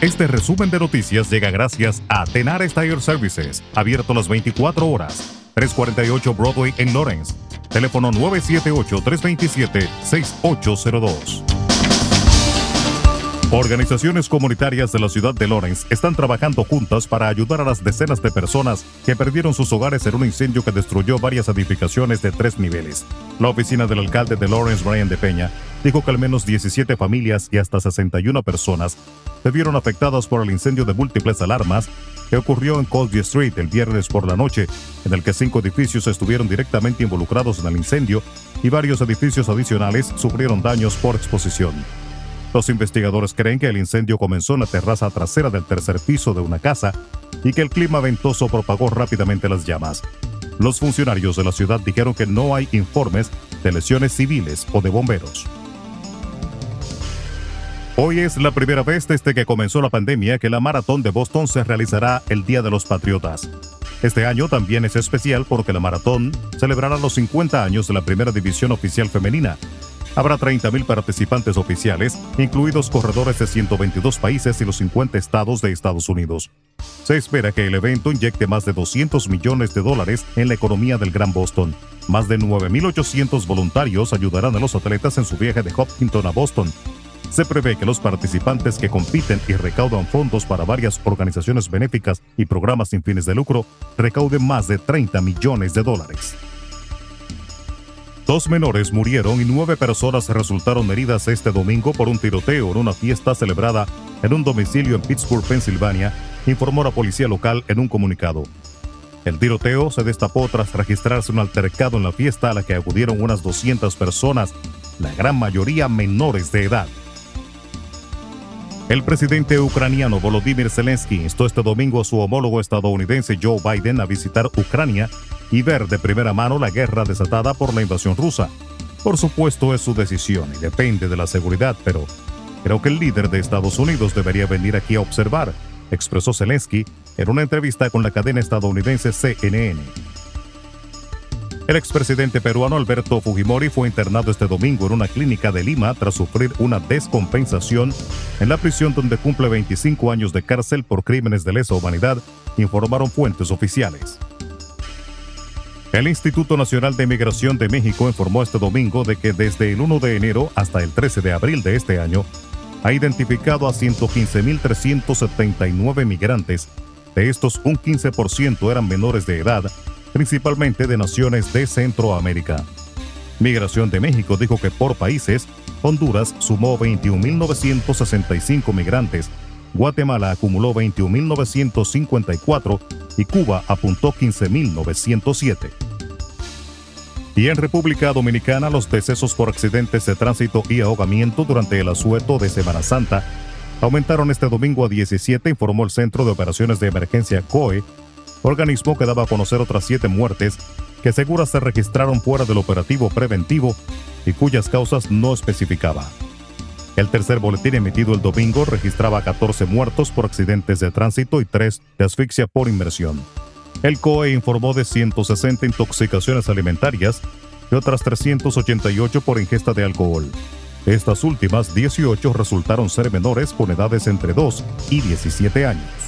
Este resumen de noticias llega gracias a Tenar Tire Services, abierto las 24 horas, 348 Broadway en Lawrence. Teléfono 978-327-6802. Organizaciones comunitarias de la ciudad de Lawrence están trabajando juntas para ayudar a las decenas de personas que perdieron sus hogares en un incendio que destruyó varias edificaciones de tres niveles. La oficina del alcalde de Lawrence, Brian de Peña, dijo que al menos 17 familias y hasta 61 personas se vieron afectadas por el incendio de múltiples alarmas que ocurrió en Colby Street el viernes por la noche, en el que cinco edificios estuvieron directamente involucrados en el incendio y varios edificios adicionales sufrieron daños por exposición. Los investigadores creen que el incendio comenzó en la terraza trasera del tercer piso de una casa y que el clima ventoso propagó rápidamente las llamas. Los funcionarios de la ciudad dijeron que no hay informes de lesiones civiles o de bomberos. Hoy es la primera vez desde que comenzó la pandemia que la maratón de Boston se realizará el Día de los Patriotas. Este año también es especial porque la maratón celebrará los 50 años de la primera división oficial femenina, Habrá 30.000 participantes oficiales, incluidos corredores de 122 países y los 50 estados de Estados Unidos. Se espera que el evento inyecte más de 200 millones de dólares en la economía del Gran Boston. Más de 9.800 voluntarios ayudarán a los atletas en su viaje de Hopkinton a Boston. Se prevé que los participantes que compiten y recaudan fondos para varias organizaciones benéficas y programas sin fines de lucro recauden más de 30 millones de dólares. Dos menores murieron y nueve personas resultaron heridas este domingo por un tiroteo en una fiesta celebrada en un domicilio en Pittsburgh, Pensilvania, informó la policía local en un comunicado. El tiroteo se destapó tras registrarse un altercado en la fiesta a la que acudieron unas 200 personas, la gran mayoría menores de edad. El presidente ucraniano Volodymyr Zelensky instó este domingo a su homólogo estadounidense Joe Biden a visitar Ucrania y ver de primera mano la guerra desatada por la invasión rusa. Por supuesto es su decisión y depende de la seguridad, pero creo que el líder de Estados Unidos debería venir aquí a observar, expresó Zelensky en una entrevista con la cadena estadounidense CNN. El expresidente peruano Alberto Fujimori fue internado este domingo en una clínica de Lima tras sufrir una descompensación en la prisión donde cumple 25 años de cárcel por crímenes de lesa humanidad, informaron fuentes oficiales. El Instituto Nacional de Migración de México informó este domingo de que desde el 1 de enero hasta el 13 de abril de este año ha identificado a 115.379 migrantes. De estos, un 15% eran menores de edad principalmente de naciones de Centroamérica. Migración de México dijo que por países, Honduras sumó 21.965 migrantes, Guatemala acumuló 21.954 y Cuba apuntó 15.907. Y en República Dominicana los decesos por accidentes de tránsito y ahogamiento durante el asueto de Semana Santa aumentaron este domingo a 17, informó el Centro de Operaciones de Emergencia COE organismo que daba a conocer otras siete muertes que segura se registraron fuera del operativo preventivo y cuyas causas no especificaba. El tercer boletín emitido el domingo registraba 14 muertos por accidentes de tránsito y 3 de asfixia por inmersión. El COE informó de 160 intoxicaciones alimentarias y otras 388 por ingesta de alcohol. Estas últimas 18 resultaron ser menores con edades entre 2 y 17 años.